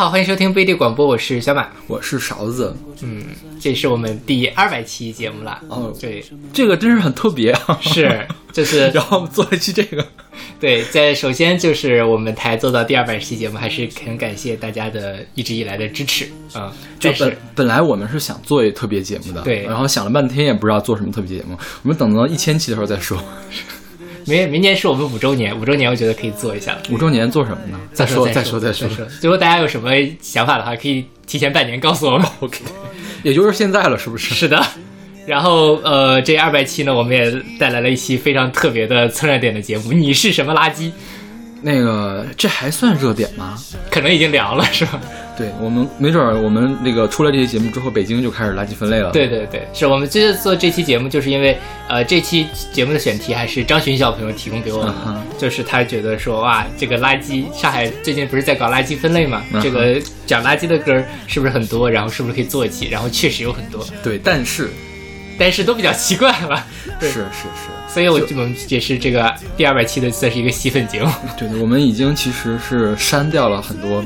好，欢迎收听贝蒂广播，我是小马，我是勺子。嗯，这是我们第二百期节目了。哦，对，这个真是很特别啊！是，就是然后做一期这个，对，在首先就是我们台做到第二百期节目，还是很感谢大家的一直以来的支持啊。就本本来我们是想做一特别节目的，对，然后想了半天也不知道做什么特别节目，我们等到一千期的时候再说。明明年是我们五周年，五周年我觉得可以做一下。五周年做什么呢？再说再说再说。最后大家有什么想法的话，可以提前半年告诉我们。OK，也就是现在了，是不是？是的。然后呃，这二百期呢，我们也带来了一期非常特别的蹭热点的节目。你是什么垃圾？那个这还算热点吗？可能已经凉了，是吧？对我们没准儿，我们那个出了这期节目之后，北京就开始垃圾分类了。对对对，是我们这次做这期节目，就是因为呃，这期节目的选题还是张巡小朋友提供给我们，就是他觉得说哇，这个垃圾，上海最近不是在搞垃圾分类嘛？这个讲垃圾的歌是不是很多？然后是不是可以做一期？然后确实有很多。对，但是但是都比较奇怪吧。是是是，所以我我们也是这个第二百期的算是一个吸粉节目。对对，我们已经其实是删掉了很多。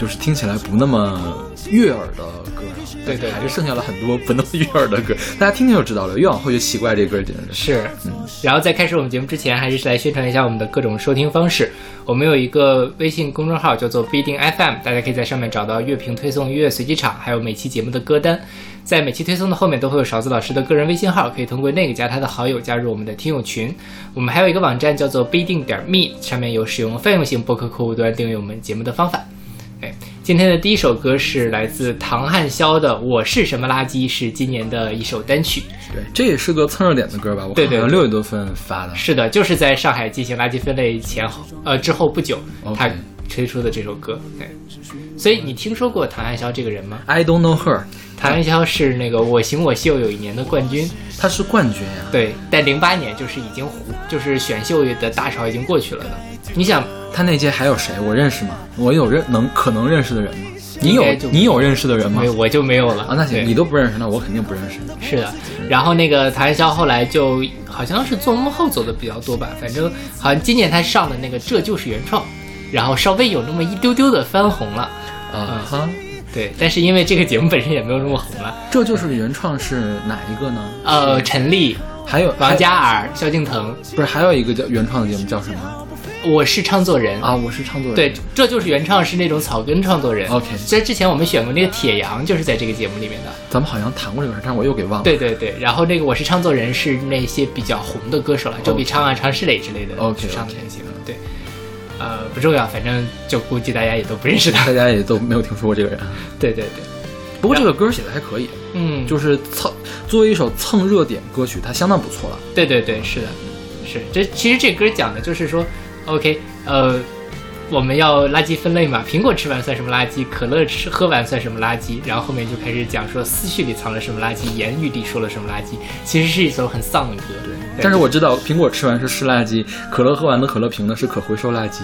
就是听起来不那么悦耳的歌，对对，还是剩下了很多不那么悦耳的歌，大家听听就知道了。越往后越奇怪，这歌简直是。嗯，然后在开始我们节目之前，还是来宣传一下我们的各种收听方式。我们有一个微信公众号叫做不一定 FM，大家可以在上面找到乐评推送、音乐随机场，还有每期节目的歌单。在每期推送的后面都会有勺子老师的个人微信号，可以通过那个加他的好友，加入我们的听友群。我们还有一个网站叫做不一定点 me，上面有使用泛用型博客客户端订阅我们节目的方法。哎，今天的第一首歌是来自唐汉霄的《我是什么垃圾》，是今年的一首单曲。对，这也是个蹭热点的歌吧？我对对，六月多份发的。是的，就是在上海进行垃圾分类前后，呃，之后不久，他推出的这首歌。对，所以你听说过唐汉霄这个人吗？I don't know her。唐汉霄是那个《我行我秀》有一年的冠军，他是冠军呀。对，但零八年就是已经就是选秀的大潮已经过去了的。你想。他那届还有谁？我认识吗？我有认能可能认识的人吗？你有你有认识的人吗？我就没有了啊。那行，你都不认识，那我肯定不认识。是的，然后那个谭潇后来就好像是做幕后走的比较多吧。反正好像今年他上的那个《这就是原创》，然后稍微有那么一丢丢的翻红了。啊哈，对，但是因为这个节目本身也没有那么红了。这就是原创是哪一个呢？呃，陈粒，还有王嘉尔、萧敬腾，不是还有一个叫原创的节目叫什么？我是唱作人啊，我是唱作人。对，这就是原创，是那种草根创作人。OK，在之前我们选过那个铁阳，就是在这个节目里面的。咱们好像谈过这个事，但是我又给忘了。对对对，然后那个我是唱作人是那些比较红的歌手了，周笔畅啊、常石磊之类的。OK，上的那些。对，呃，不重要，反正就估计大家也都不认识他，大家也都没有听说过这个人。对对对，不过这个歌写的还可以，嗯，就是蹭作为一首蹭热点歌曲，它相当不错了。对对对，是的，是这其实这歌讲的就是说。OK，呃，我们要垃圾分类嘛？苹果吃完算什么垃圾？可乐吃喝完算什么垃圾？然后后面就开始讲说思绪里藏了什么垃圾，言语里说了什么垃圾。其实是一首很丧的歌。对，但是我知道苹果吃完是湿垃圾，可乐喝完的可乐瓶呢是可回收垃圾。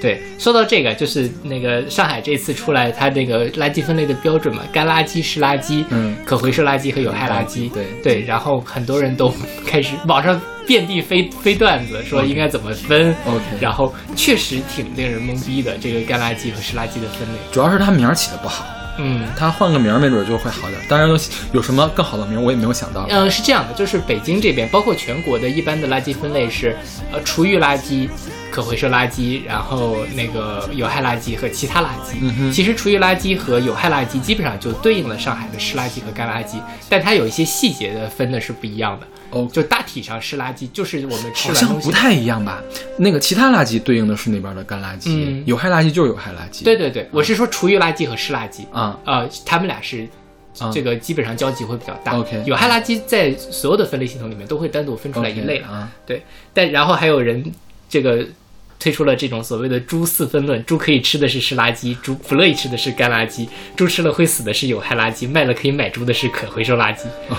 对，说到这个，就是那个上海这次出来，它那个垃圾分类的标准嘛，干垃圾、湿垃圾、嗯，可回收垃圾和有害垃圾。对对，然后很多人都开始网上遍地飞飞段子，说应该怎么分。OK，然后确实挺令人懵逼的，这个干垃圾和湿垃圾的分类，主要是它名儿起的不好。嗯，他换个名儿没准就会好点。当然有什么更好的名，我也没有想到。嗯，是这样的，就是北京这边，包括全国的一般的垃圾分类是，呃，厨余垃圾。可回收垃圾，然后那个有害垃圾和其他垃圾。其实厨余垃圾和有害垃圾基本上就对应了上海的湿垃圾和干垃圾，但它有一些细节的分的是不一样的。哦，就大体上湿垃圾就是我们吃好像不太一样吧？那个其他垃圾对应的是那边的干垃圾，有害垃圾就是有害垃圾。对对对，我是说厨余垃圾和湿垃圾啊呃，他们俩是这个基本上交集会比较大。OK，有害垃圾在所有的分类系统里面都会单独分出来一类啊。对，但然后还有人这个。推出了这种所谓的“猪四分论”：猪可以吃的是湿垃圾，猪不乐意吃的是干垃圾，猪吃了会死的是有害垃圾，卖了可以买猪的是可回收垃圾。哦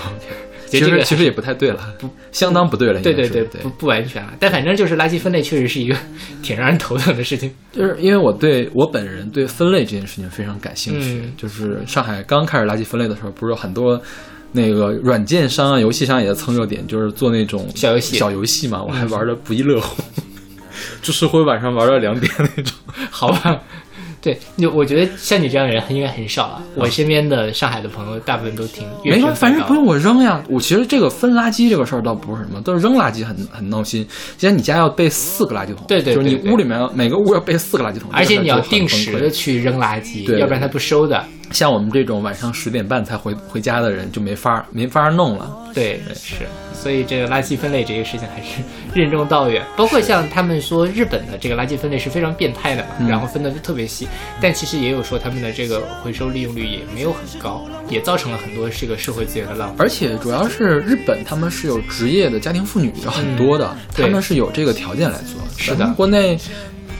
其实其实也不太对了，不相当不对了。对对对，不不完全了。但反正就是垃圾分类确实是一个挺让人头疼的事情。就是因为我对我本人对分类这件事情非常感兴趣。就是上海刚开始垃圾分类的时候，不是有很多那个软件商啊、游戏商也在蹭热点，就是做那种小游戏小游戏嘛，我还玩的不亦乐乎。就是会晚上玩到两点那种，好吧？对，就我觉得像你这样的人应该很少啊。我身边的上海的朋友大部分都挺没关反正不用我扔呀。我其实这个分垃圾这个事儿倒不是什么，都是扔垃圾很很闹心。既然你家要备四个垃圾桶，对对，就是你屋里面每个屋要备四个垃圾桶，而且你要定时的去扔垃圾，要不然他不收的。像我们这种晚上十点半才回回家的人就没法没法弄了。对，是，所以这个垃圾分类这个事情还是 任重道远。包括像他们说日本的这个垃圾分类是非常变态的嘛，然后分的特别细，但其实也有说他们的这个回收利用率也没有很高，也造成了很多这个社会资源的浪费。而且主要是日本他们是有职业的家庭妇女有很多的，他们是有这个条件来做。是的，国内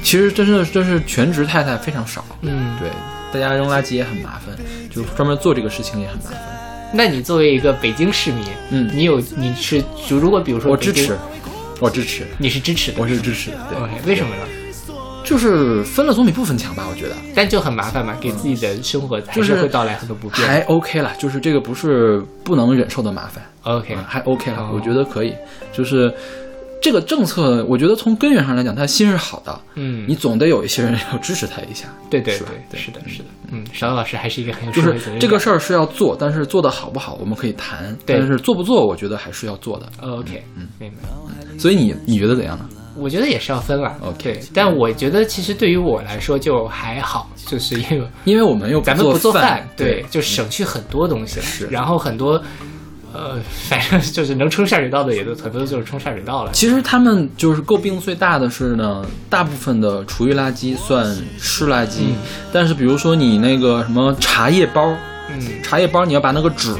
其实真的真是全职太太非常少。嗯，对。大家扔垃圾也很麻烦，就专门做这个事情也很麻烦。那你作为一个北京市民，嗯，你有你是就如果比如说我支持，我支持，你是支持的，我是支持的，对。为什么呢？就是分了总比不分强吧，我觉得。但就很麻烦嘛，给自己的生活就是会带来很多不便。还 OK 了，就是这个不是不能忍受的麻烦。OK，还 OK 了，我觉得可以，就是。这个政策，我觉得从根源上来讲，他心是好的。嗯，你总得有一些人要支持他一下。对对对，是的，是的。嗯，邵老师还是一个很有就是这个事儿是要做，但是做的好不好，我们可以谈。但是做不做，我觉得还是要做的。OK，嗯，明白。所以你你觉得怎样呢？我觉得也是要分了。OK，但我觉得其实对于我来说就还好，就是因为因为我们又咱们不做饭，对，就省去很多东西了。是，然后很多。呃，反正就是能冲下水道的，也都很多就是冲下水道了。其实他们就是诟病最大的是呢，大部分的厨余垃圾算湿垃圾，但是比如说你那个什么茶叶包，嗯，茶叶包你要把那个纸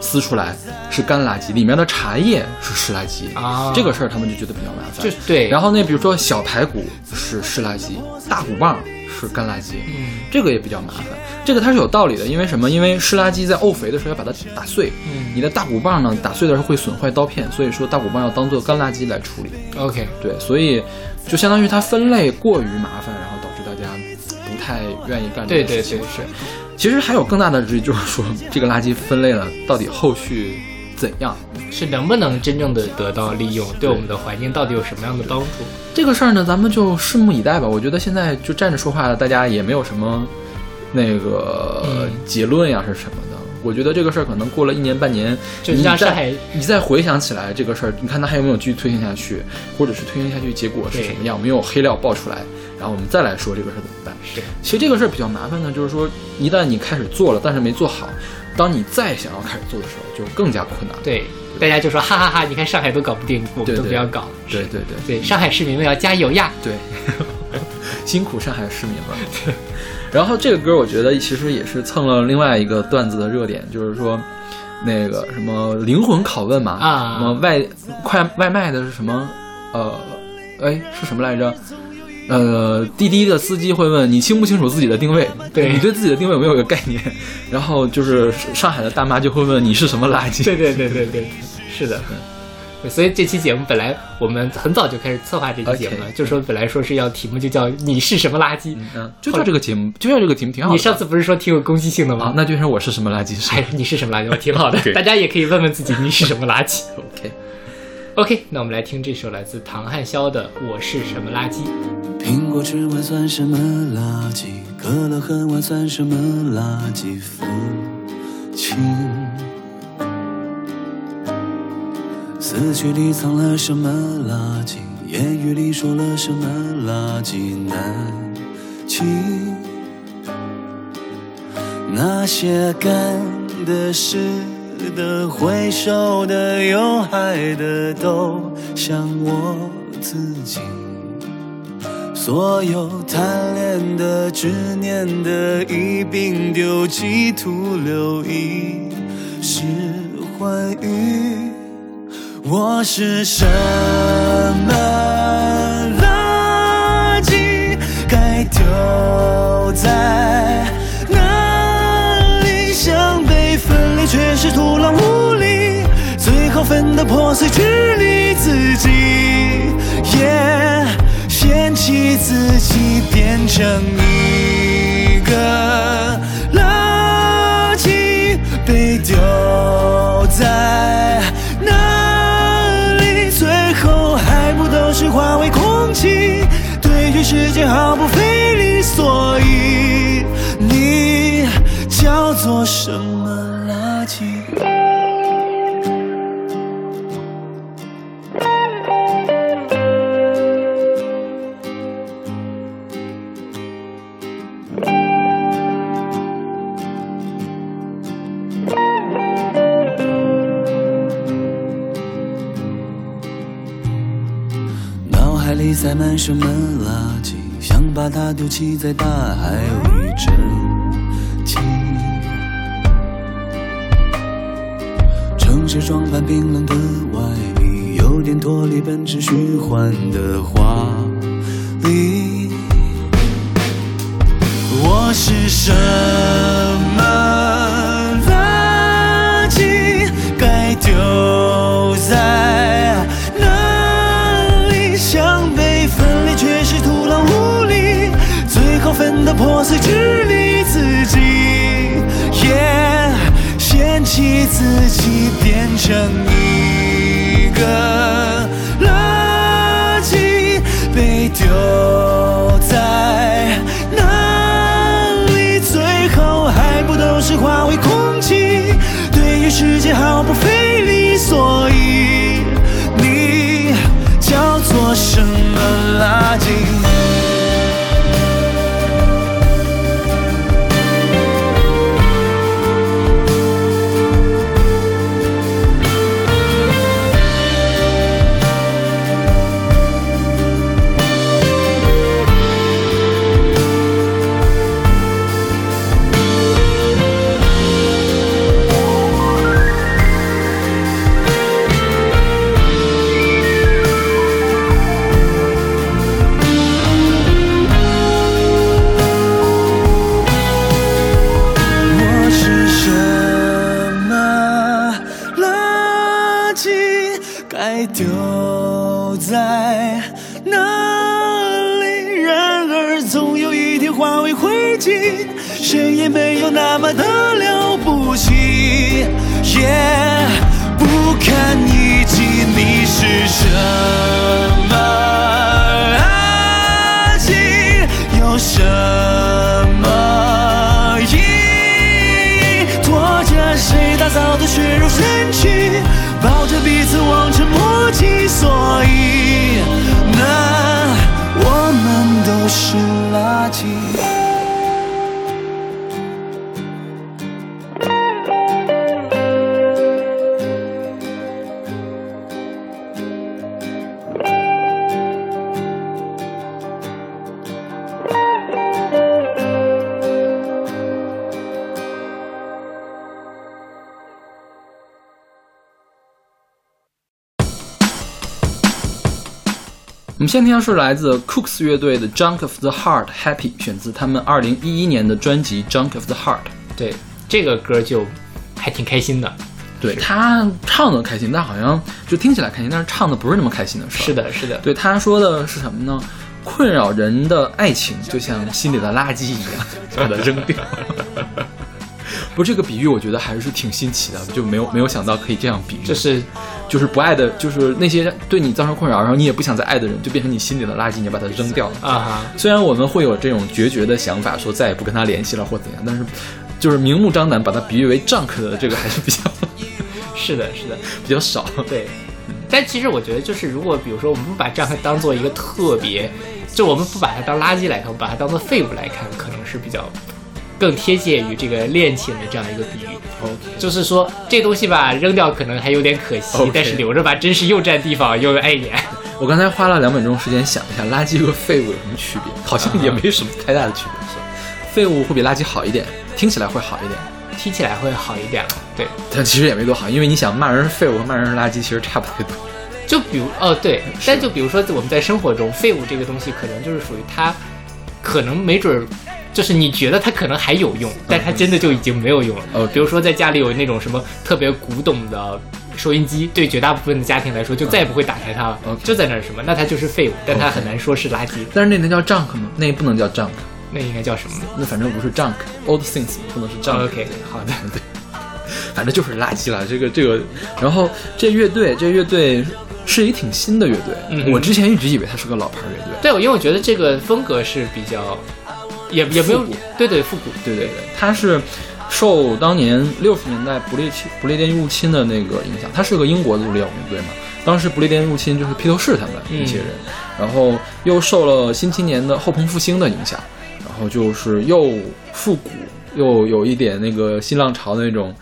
撕出来是干垃圾，里面的茶叶是湿垃圾啊，这个事儿他们就觉得比较麻烦。就对，然后那比如说小排骨是湿垃圾，大骨棒是干垃圾，嗯，这个也比较麻烦。这个它是有道理的，因为什么？因为湿垃圾在沤肥的时候要把它打碎，嗯，你的大骨棒呢打碎的时候会损坏刀片，所以说大骨棒要当做干垃圾来处理。OK，对，所以就相当于它分类过于麻烦，然后导致大家不太愿意干这个事情。对对对，是。其实还有更大的质疑，就是说这个垃圾分类了，到底后续怎样？是能不能真正的得到利用？对我们的环境到底有什么样的帮助？这个事儿呢，咱们就拭目以待吧。我觉得现在就站着说话，大家也没有什么。那个结论呀是什么的？我觉得这个事儿可能过了一年半年，你再你再回想起来这个事儿，你看它还有没有继续推行下去，或者是推行下去结果是什么样？没有黑料爆出来，然后我们再来说这个事儿怎么办？是，其实这个事儿比较麻烦的，就是说一旦你开始做了，但是没做好，当你再想要开始做的时候，就更加困难。对，大家就说哈哈哈，你看上海都搞不定，我们都不要搞。对对对对，上海市民们要加油呀！对，辛苦上海市民了。然后这个歌，我觉得其实也是蹭了另外一个段子的热点，就是说，那个什么灵魂拷问嘛，啊，什么外快外卖的是什么？呃，哎，是什么来着？呃，滴滴的司机会问你清不清楚自己的定位？对你对自己的定位有没有个概念？然后就是上海的大妈就会问你是什么垃圾？对对对对对，是的。所以这期节目本来我们很早就开始策划这期节目了，就说本来说是要题目就叫你是什么垃圾，嗯，就叫这个节目，就叫这个节目挺好。你上次不是说挺有攻击性的吗？那就说我是什么垃圾？还是你是什么垃圾？我挺好的，大家也可以问问自己你是什么垃圾。OK，OK，那我们来听这首来自唐汉霄的《我是什么垃圾》。苹果吃完算什么垃圾？可乐喝完算什么垃圾？父亲。思绪里藏了什么垃圾？言语里说了什么垃圾？难记那些干的、湿的、回收的、有害的，都像我自己。所有贪恋的、执念的，一并丢弃，徒留一世欢愉。我是什么垃圾？该丢在哪里？想被分离，却是徒劳无力。最后分的破碎，支离自己，嫌弃自己变成一个垃圾，被丢在哪里？最后还不都是。化为空气，对于世界毫不费力，所以你叫做什么塞满什么垃圾？想把它丢弃在大海里蒸汽。城市装扮冰冷的外衣，有点脱离本质虚幻的华丽。我是什么垃圾？该丢在。破碎，只理自己，也嫌弃自己变成一个愿我们先听的是来自 Cooks 乐队的《Junk of the Heart》，Happy，选自他们二零一一年的专辑《Junk of the Heart》。对，这个歌就还挺开心的。对他唱的开心，但好像就听起来开心，但是唱的不是那么开心的事是的，是的。对他说的是什么呢？困扰人的爱情就像心里的垃圾一样，把它扔掉。不，这个比喻我觉得还是挺新奇的，就没有没有想到可以这样比喻。就是，就是不爱的，就是那些对你造成困扰，然后你也不想再爱的人，就变成你心里的垃圾，你把它扔掉了啊。虽然我们会有这种决绝的想法，说再也不跟他联系了或怎样，但是就是明目张胆把它比喻为 junk 的这个还是比较，是的，是的，比较少。对，但其实我觉得，就是如果比如说我们不把 junk 当做一个特别，就我们不把它当垃圾来看，我们把它当做废物来看，可能是比较。更贴切于这个恋情的这样一个比喻，就是说这东西吧扔掉可能还有点可惜，但是留着吧真是又占地方又碍眼。我刚才花了两分钟时间想一下，垃圾和废物有什么区别？好像也没什么太大的区别。废物会比垃圾好一点，听起来会好一点，听起来会好一点了。对，但其实也没多好，因为你想骂人是废物和骂人是垃圾其实差不太多。就比如哦对，但就比如说我们在生活中，废物这个东西可能就是属于它，可能没准儿。就是你觉得它可能还有用，但它真的就已经没有用了。呃，比如说在家里有那种什么特别古董的收音机，对绝大部分的家庭来说，就再也不会打开它了，就在那儿什么，那它就是废物，但它很难说是垃圾。但是那能叫 junk 吗？那不能叫 junk，那应该叫什么？那反正不是 junk，old things 不能是 junk。OK，好的，对，反正就是垃圾了。这个这个，然后这乐队这乐队是一挺新的乐队。我之前一直以为它是个老牌乐队。对，因为我觉得这个风格是比较，也也没有对对复古，对对对，它是受当年六十年代不列颠不列颠入侵的那个影响。它是个英国的独立摇滚乐队嘛，当时不列颠入侵就是披头士他们一些人，然后又受了新青年的后朋复兴的影响，然后就是又复古又有一点那个新浪潮的那种。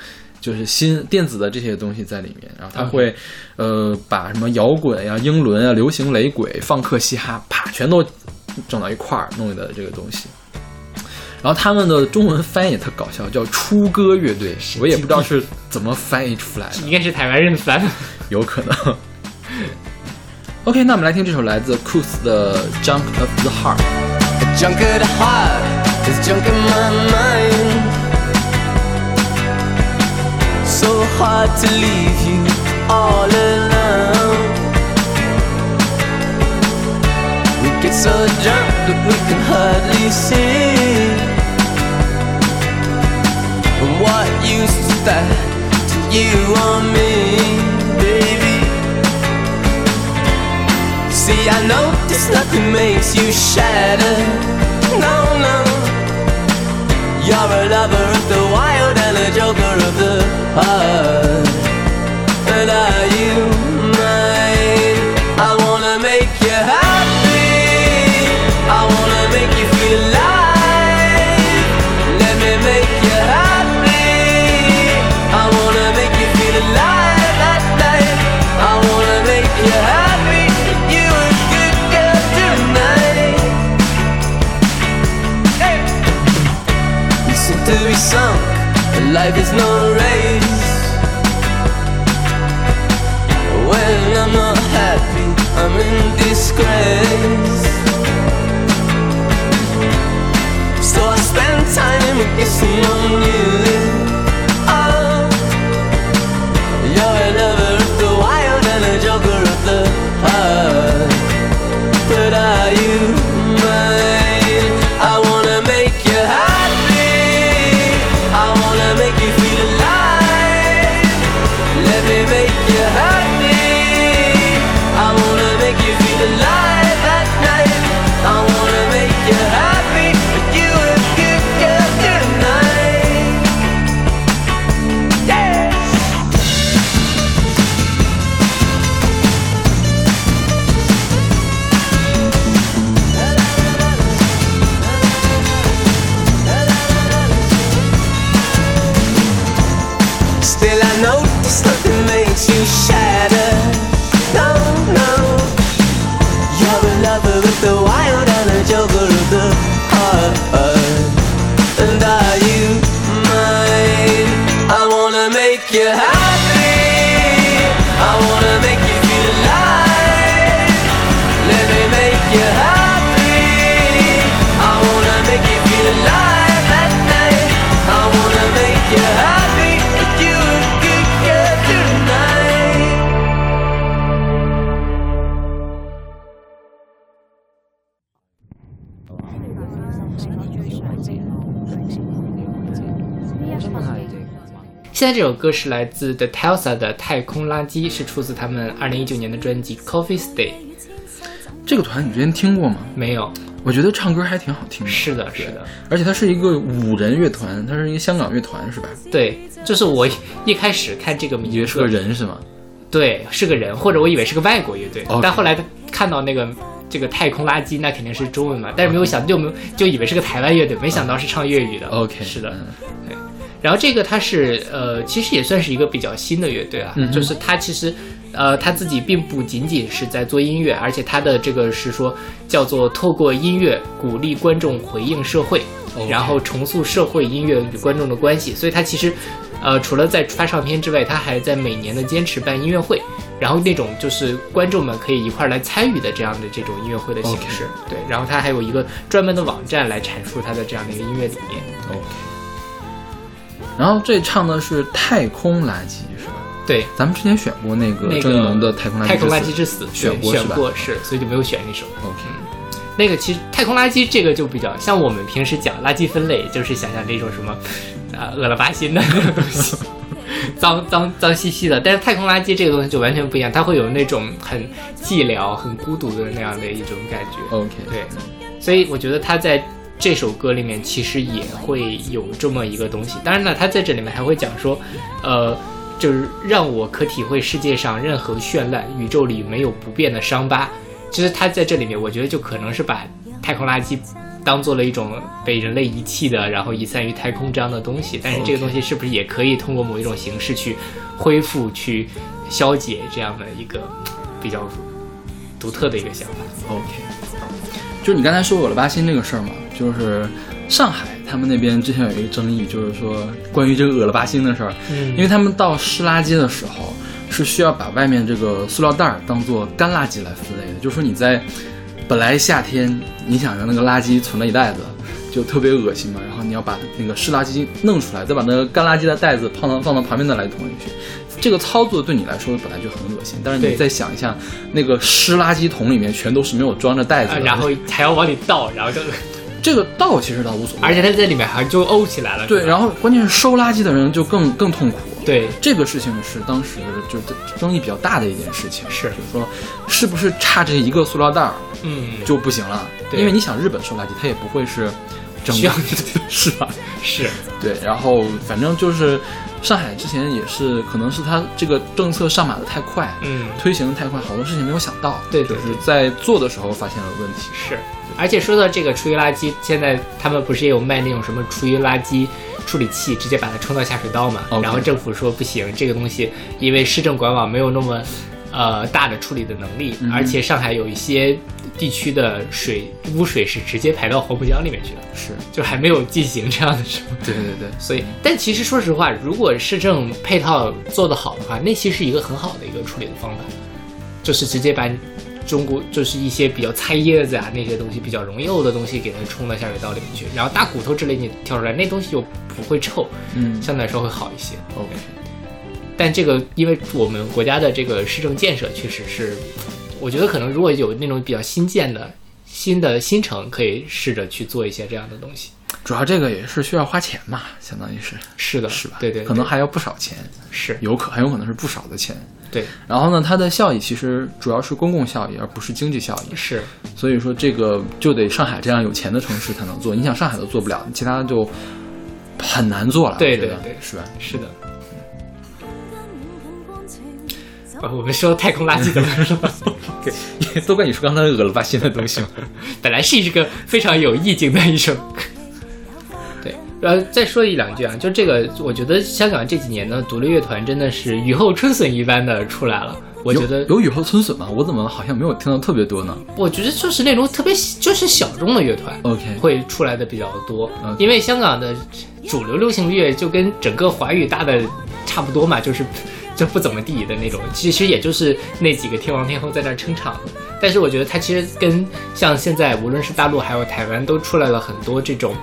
就是新电子的这些东西在里面，然后他会，呃，把什么摇滚呀、英伦啊、流行雷鬼、放克、嘻哈，啪，全都整到一块儿弄的这个东西。然后他们的中文翻译也特搞笑，叫初歌乐队，我也不知道是怎么翻译出来的，应该是台湾人翻，有可能。OK，那我们来听这首来自 Coos 的《Junk of the Heart》。so hard to leave you all alone. We get so drunk that we can hardly see. And what use is that to you or me, baby? See, I know this nothing makes you shatter. No, no. You're a lover of the wild and a joker of the heart. But are you in you. 现在这首歌是来自 The Telsa 的《太空垃圾》，是出自他们二零一九年的专辑《Coffee Stay》。这个团你之前听过吗？没有，我觉得唱歌还挺好听的。是的，是的，而且它是一个五人乐团，它是一个香港乐团，是吧？对，就是我一开始看这个名字以为是个人是吗？对，是个人，或者我以为是个外国乐队但后来看到那个这个太空垃圾，那肯定是中文嘛，但是没有想就没有就以为是个台湾乐队，没想到是唱粤语的。OK，是的。然后这个他是呃，其实也算是一个比较新的乐队啊，嗯就是他其实呃他自己并不仅仅是在做音乐，而且他的这个是说叫做透过音乐鼓励观众回应社会然后重塑社会音乐与观众的关系，所以他其实。呃，除了在发唱片之外，他还在每年的坚持办音乐会，然后那种就是观众们可以一块儿来参与的这样的这种音乐会的形式对，然后他还有一个专门的网站来阐述他的这样的一个音乐理念。然后这唱的是太空垃圾是吧？对，咱们之前选过那个那个郑宜农的《太空垃圾太空垃之死圾之死选过选过是，所以就没有选那首。OK，那个其实太空垃圾这个就比较像我们平时讲垃圾分类，就是想象那种什么，啊，恶了巴心的那种东西，脏脏脏兮兮的。但是太空垃圾这个东西就完全不一样，它会有那种很寂寥、很孤独的那样的一种感觉。OK，对，所以我觉得他在这首歌里面其实也会有这么一个东西。当然了，他在这里面还会讲说，呃。就是让我可体会世界上任何绚烂，宇宙里没有不变的伤疤。其实他在这里面，我觉得就可能是把太空垃圾当做了一种被人类遗弃的，然后遗散于太空这样的东西。但是这个东西是不是也可以通过某一种形式去恢复、去消解这样的一个比较独特的一个想法？OK，就是你刚才说我了巴心那个事儿嘛，就是上海。他们那边之前有一个争议，就是说关于这个恶了巴星的事儿，嗯，因为他们倒湿垃圾的时候是需要把外面这个塑料袋儿当做干垃圾来分类的，就是说你在本来夏天你想着那个垃圾存了一袋子就特别恶心嘛，然后你要把那个湿垃圾弄出来，再把那个干垃圾的袋子放到放到旁边的垃圾桶里去，这个操作对你来说本来就很恶心，但是你再想一下，那个湿垃圾桶里面全都是没有装着袋子的，然后还要往里倒，然后就。这个倒其实倒无所谓，而且它在里面还就沤起来了。对，然后关键是收垃圾的人就更更痛苦。对，这个事情是当时就争议比较大的一件事情。是，就是说，是不是差这一个塑料袋儿，嗯，就不行了？对因为你想，日本收垃圾，它也不会是需要 是吧？是对，然后反正就是上海之前也是，可能是他这个政策上马的太快，嗯，推行的太快，好多事情没有想到。对，就是在做的时候发现了问题。是。而且说到这个厨余垃圾，现在他们不是也有卖那种什么厨余垃圾处理器，直接把它冲到下水道嘛？然后政府说不行，这个东西因为市政管网没有那么，呃大的处理的能力，而且上海有一些地区的水污水是直接排到黄浦江里面去的，是就还没有进行这样的什么？对对对。所以，但其实说实话，如果市政配套做得好的话，那其实是一个很好的一个处理的方法，就是直接把。中国就是一些比较菜叶子啊，那些东西比较容易沤的东西，给它冲到下水道里面去。然后大骨头之类你挑出来，那东西就不会臭，嗯，相对来说会好一些。OK。但这个，因为我们国家的这个市政建设确实是，我觉得可能如果有那种比较新建的新的新城，可以试着去做一些这样的东西。主要这个也是需要花钱嘛，相当于是是的，是吧？对对，可能还要不少钱，是有可很有可能是不少的钱。对，然后呢，它的效益其实主要是公共效益，而不是经济效益。是，所以说这个就得上海这样有钱的城市才能做。你想上海都做不了，其他就很难做了。对对对，是吧？是的。我们说太空垃圾怎么 说？对，都怪你说刚才恶了吧新的东西嘛。本来是一个非常有意境的一首。对，呃，再说一两句啊，就这个，我觉得香港这几年呢独立乐团真的是雨后春笋一般的出来了。我觉得有雨后春笋吗？我怎么好像没有听到特别多呢？我觉得就是那种特别就是小众的乐团，OK，会出来的比较多。因为香港的主流流行乐就跟整个华语大的差不多嘛，就是。就不怎么地的那种，其实也就是那几个天王天后在那撑场。但是我觉得他其实跟像现在无论是大陆还有台湾都出来了很多这种，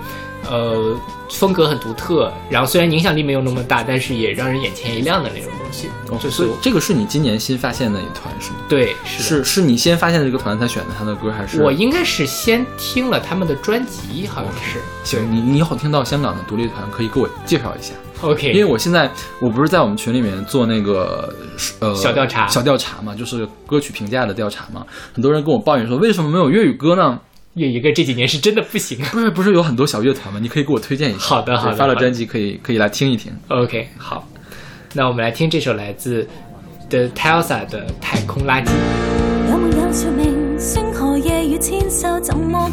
呃，风格很独特，然后虽然影响力没有那么大，但是也让人眼前一亮的那种东西。就是这个是你今年新发现的一团是吗？对，是是你先发现这个团才选的他的歌，还是我应该是先听了他们的专辑，好像是。行，你你以后听到香港的独立团可以给我介绍一下。OK，因为我现在我不是在我们群里面做那个呃小调查小调查嘛，就是歌曲评价的调查嘛。很多人跟我抱怨说，为什么没有粤语歌呢？粤语歌这几年是真的不行。不是不是有很多小乐团吗？你可以给我推荐一下。好的好的，发了专辑可以可以来听一听。OK，好，那我们来听这首来自 The Telsa 的《太空垃圾》。有有有说明？星河夜雨牵手，怎么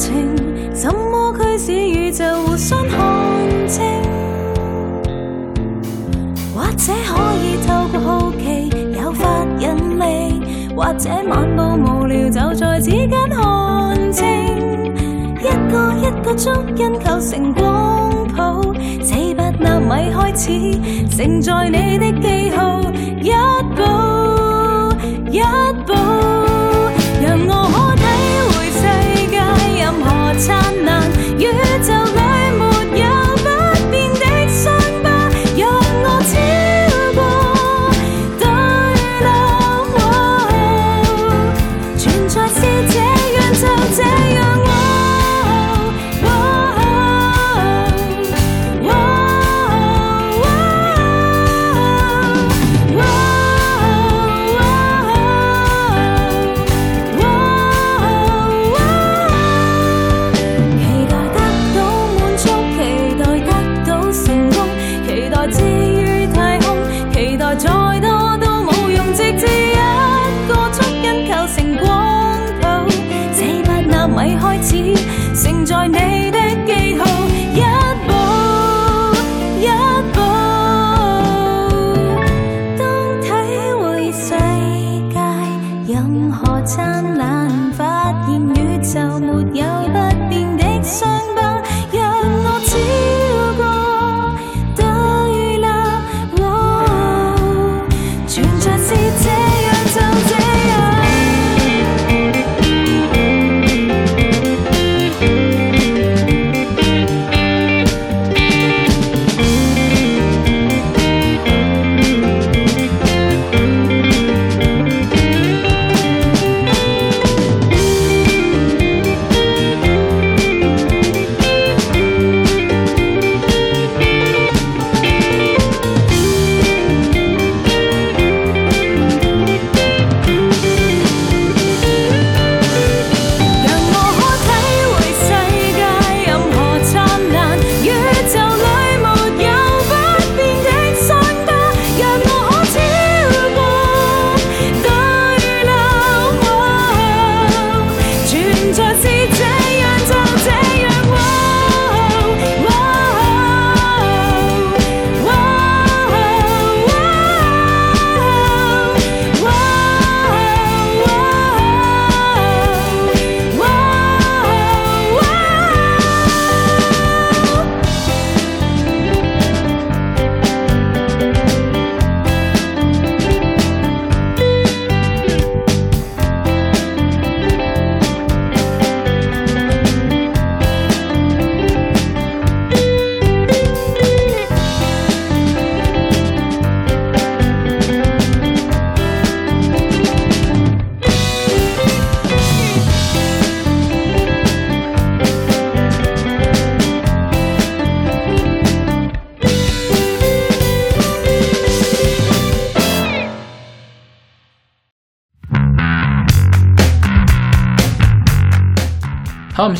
情，怎么驱使宇宙互相看清？或者可以透过好奇诱发引力，或者漫步无聊就在指间看清，一个一个足印构成光谱，四百纳米开始承载你的记号，一步一步，任何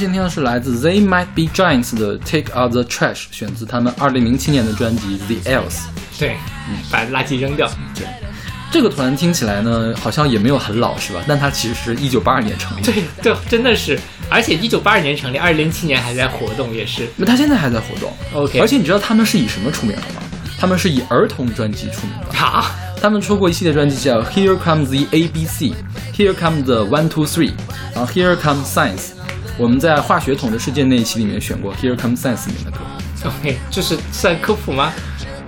好，我们现在听的是来自 They Might Be Giants 的 Take Out the Trash，选自他们二零零七年的专辑 The Else。对，把垃圾扔掉。对这个团听起来呢，好像也没有很老，是吧？但它其实是一九八二年成立。对对，真的是，而且一九八二年成立，二零零七年还在活动，也是。那他现在还在活动。OK，而且你知道他们是以什么出名的吗？他们是以儿童专辑出名的。好，他们出过一系列专辑叫 Here Comes the ABC，Here Comes the One Two Three，然后 Here Comes Science。我们在化学统治世界那一期里面选过 Here Comes Science 里面的歌。OK，就是算科普吗？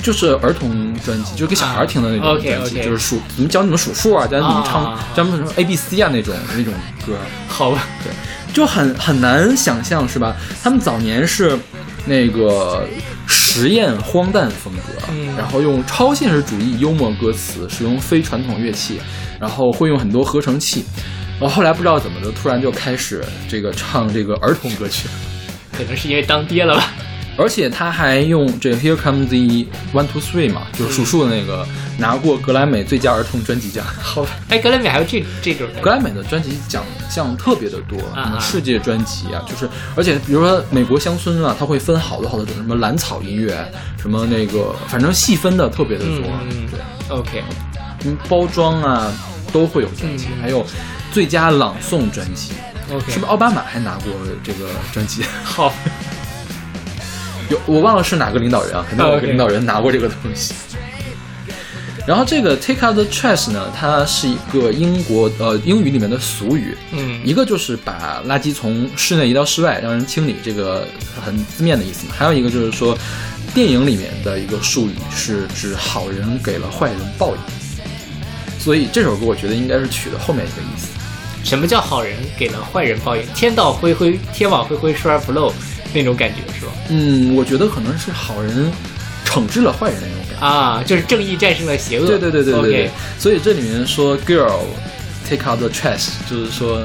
就是儿童专辑，就是给小孩听的那种专辑就是数怎么教你们数数啊，教你们唱，啊教你们什么 A B C 啊那种那种歌，好吧，对就很很难想象是吧？他们早年是那个实验荒诞风格，嗯然后用超现实主义幽默歌词，使用非传统乐器，然后会用很多合成器。然后后来不知道怎么的，突然就开始这个唱这个儿童歌曲，可能是因为当爹了吧。而且他还用这个 Here Comes the One Two Three 嘛，就是数数的那个，拿过格莱美最佳儿童专辑奖。好吧，哎，格莱美还有这这种格莱美的专辑奖项特别的多，啊什么世界专辑啊，就是而且比如说美国乡村啊，它会分好多好多种，什么蓝草音乐，什么那个反正细分的特别的多，嗯对，OK，嗯，包装啊都会有专辑，嗯。还有最佳朗诵专辑是不是奥巴马还拿过这个专辑？好，有我忘了是哪个领导人啊，肯定有一个领导人拿过这个东西。然后这个 take out the trash 呢，它是一个英国呃英语里面的俗语，嗯一个就是把垃圾从室内移到室外，让人清理，这个很字面的意思嘛。还有一个就是说，电影里面的一个术语是指好人给了坏人报应，所以这首歌我觉得应该是取的后面一个意思。什么叫好人给了坏人报应？天道恢恢，天网恢恢，疏而不漏那种感觉是吧？嗯，我觉得可能是好人惩治了坏人那种感觉。啊，就是正义战胜了邪恶。对对对对对所以这里面说 girl take out the trash，就是说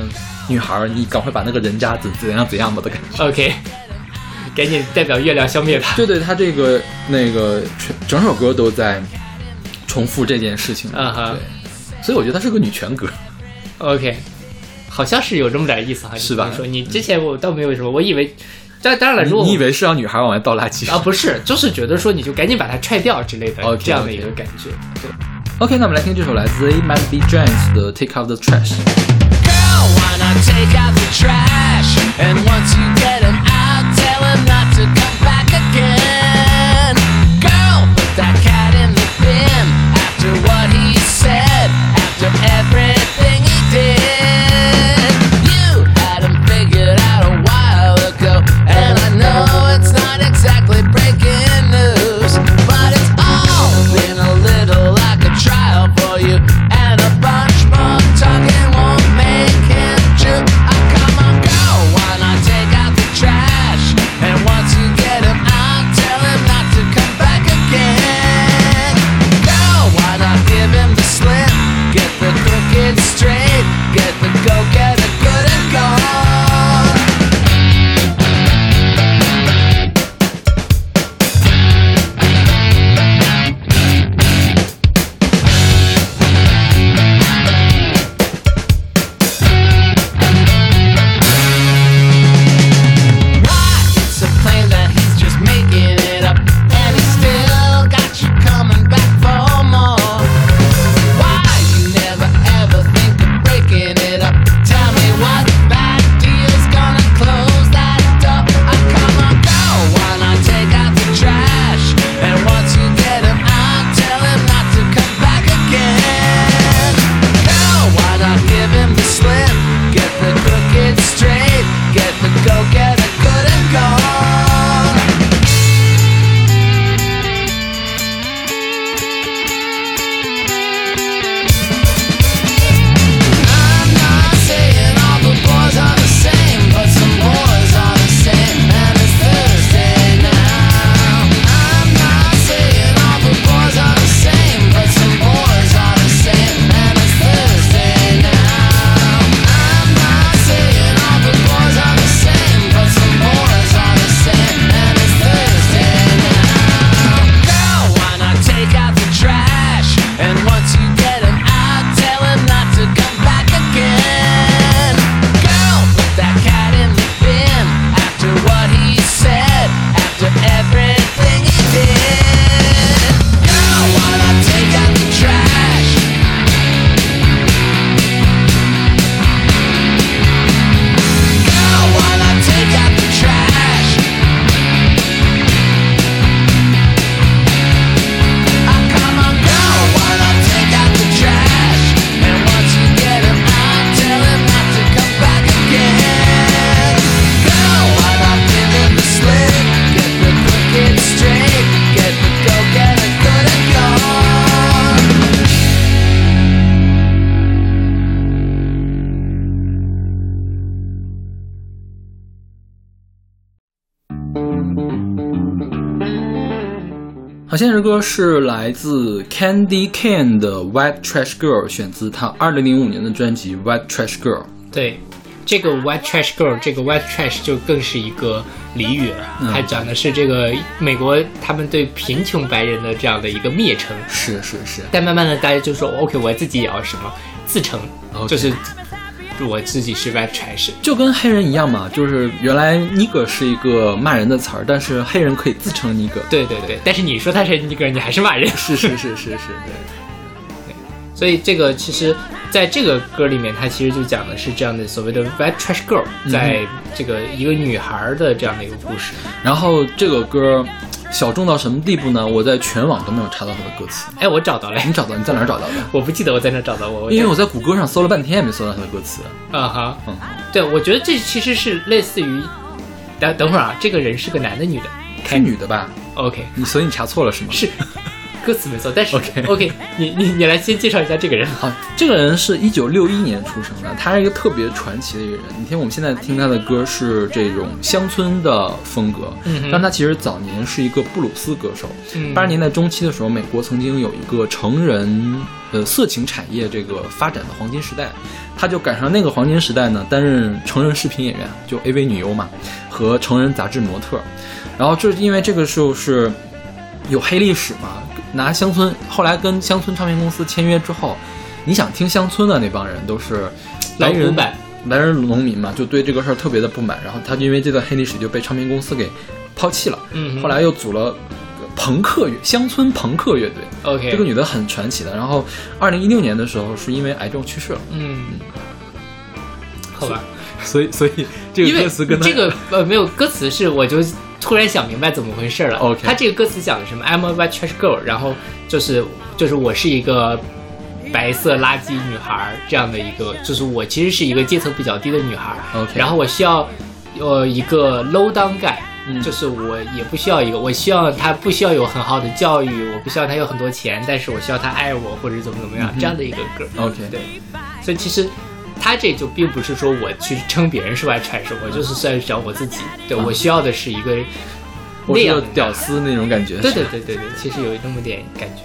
女孩儿你赶快把那个人渣怎怎样怎样吧的感觉。OK，赶紧代表月亮消灭他。对对，他这个那个全整首歌都在重复这件事情。啊哈对，所以我觉得它是个女权歌。OK，好像是有这么点意思哈，你是吧这么说你之前我倒没有什么，我以为但当然了，如果你以为是让女孩往外倒垃圾啊？不是，就是觉得说你就赶紧把它踹掉之类的，哦这样的一个感觉。对。OK，那我们来听这首来自 A Man B Jones 的 Take Out the Trash。Girl, 好，现在这歌是来自 Candy Can 的 White Trash Girl，选自他二零零五年的专辑 White Trash Girl。对，这个 white trash girl，这个 white trash 就更是一个俚语了，嗯它讲的是这个美国他们对贫穷白人的这样的一个蔑称。是是是，但慢慢的，大家就说 OK，我自己也要什么自称就是我自己是 white trash。就跟黑人一样嘛，就是原来 nigger 是一个骂人的词儿，但是黑人可以自称 nigger。对对对，但是你说他是 nigger，，你还是骂人。是是是是是，对。所以这个其实在这个歌里面，它其实就讲的是这样的所谓的 white trash girl，在这个一个女孩的这样的一个故事。然后这个歌小众到什么地步呢？我在全网都没有查到他的歌词。哎，我找到了，你找到？你在哪儿找到的？我不记得我在哪找到我，因为我在谷歌上搜了半天也没搜到他的歌词。啊哈，嗯，对，我觉得这其实是类似于，等等会儿啊，这个人是个男的女的？是女的吧？OK，你所以你查错了是吗？是歌词没错，但是 OK OK，你你你来先介绍一下这个人。好，这个人是一九六一年出生的，他是一个特别传奇的一个人。你听，我们现在听他的歌是这种乡村的风格，嗯但他其实早年是一个布鲁斯歌手。嗯八十年代中期的时候，美国曾经有一个成人呃色情产业这个发展的黄金时代，他就赶上那个黄金时代呢，担任成人视频演员，就 AV 女优嘛，和成人杂志模特。然后就是因为这个时候是有黑历史嘛，拿乡村，后来跟乡村唱片公司签约之后，你想听乡村的那帮人都是老来人古板白人农民嘛，就对这个事儿特别的不满，然后他就因为这段黑历史就被唱片公司给抛弃了。嗯后来又组了朋克乐乡村朋克乐队。OK，这个女的很传奇的。然后，二零一六年的时候是因为癌症去世了。嗯，好吧，所以，所以这个歌词跟她这个呃没有歌词是我就突然想明白怎么回事了。OK 他这个歌词讲的什么？I'm a white trash girl，然后就是就是我是一个白色垃圾女孩儿这样的一个，就是我其实是一个阶层比较低的女孩儿。OK 然后我需要呃一个 low down guy。嗯就是我也不需要一个，我希望他不需要有很好的教育，我不需要他有很多钱，但是我需要他爱我或者怎么怎么样、这样的一个 girl。OK 对，所以其实他这就并不是说我去称别人是外传说，我就是在讲我自己。对、我需要的是一个我是那样的个屌。丝那种感觉。对对对对对，其实有那么点感觉。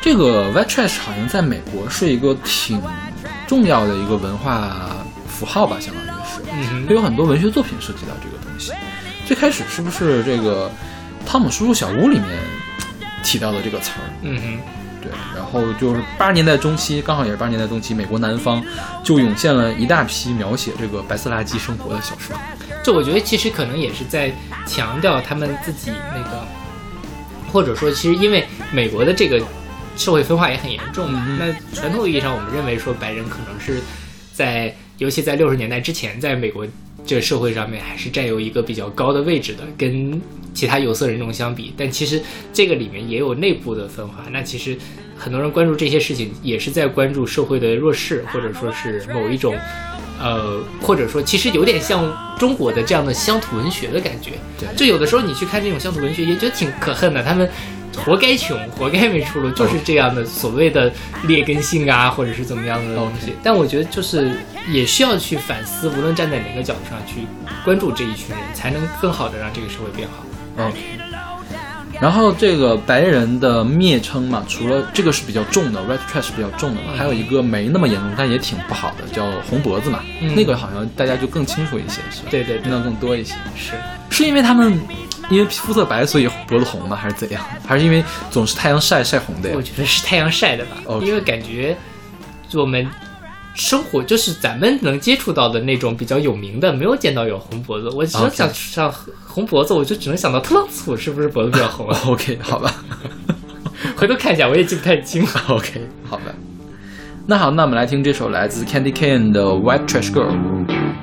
这个 white trash 好像在美国是一个挺重要的一个文化符号吧，相当于是。嗯会有很多文学作品涉及到这个东西。最开始是不是这个《汤姆叔叔小屋》里面提到的这个词儿？嗯哼，对，然后就是八十年代中期，刚好也是八十年代中期，美国南方就涌现了一大批描写这个白色垃圾生活的小说。这我觉得其实可能也是在强调他们自己那个，或者说其实因为美国的这个社会分化也很严重嘛。嗯那传统意义上，我们认为说白人可能是在，尤其在六十年代之前，在美国这个社会上面还是占有一个比较高的位置的，跟其他有色人种相比。但其实这个里面也有内部的分化。那其实很多人关注这些事情，也是在关注社会的弱势，或者说是某一种。呃，或者说，其实有点像中国的这样的乡土文学的感觉。对就有的时候你去看这种乡土文学，也觉得挺可恨的。他们活该穷，活该没出路，就是这样的所谓的劣根性啊，或者是怎么样的东西。但我觉得就是也需要去反思，无论站在哪个角度上去关注这一群人，才能更好的让这个社会变好。嗯。然后这个白人的蔑称嘛，除了这个是比较重的，white trash 比较重的嘛，还有一个没那么严重，但也挺不好的，叫红脖子嘛。嗯那个好像大家就更清楚一些，是吧？对对对听到更多一些。是，是因为他们因为肤色白，所以脖子红吗？还是怎样？还是因为总是太阳晒晒红的呀我？觉得是太阳晒的吧因为感觉我们生活就是咱们能接触到的那种比较有名的，没有见到有红脖子。我只想上红脖子，我就只能想到特朗普是不是脖子比较红啊？OK，好吧 回头看一下，我也记不太清了。OK，好吧。那好，那我们来听这首来自 Candy Cane 的《White Trash Girl》。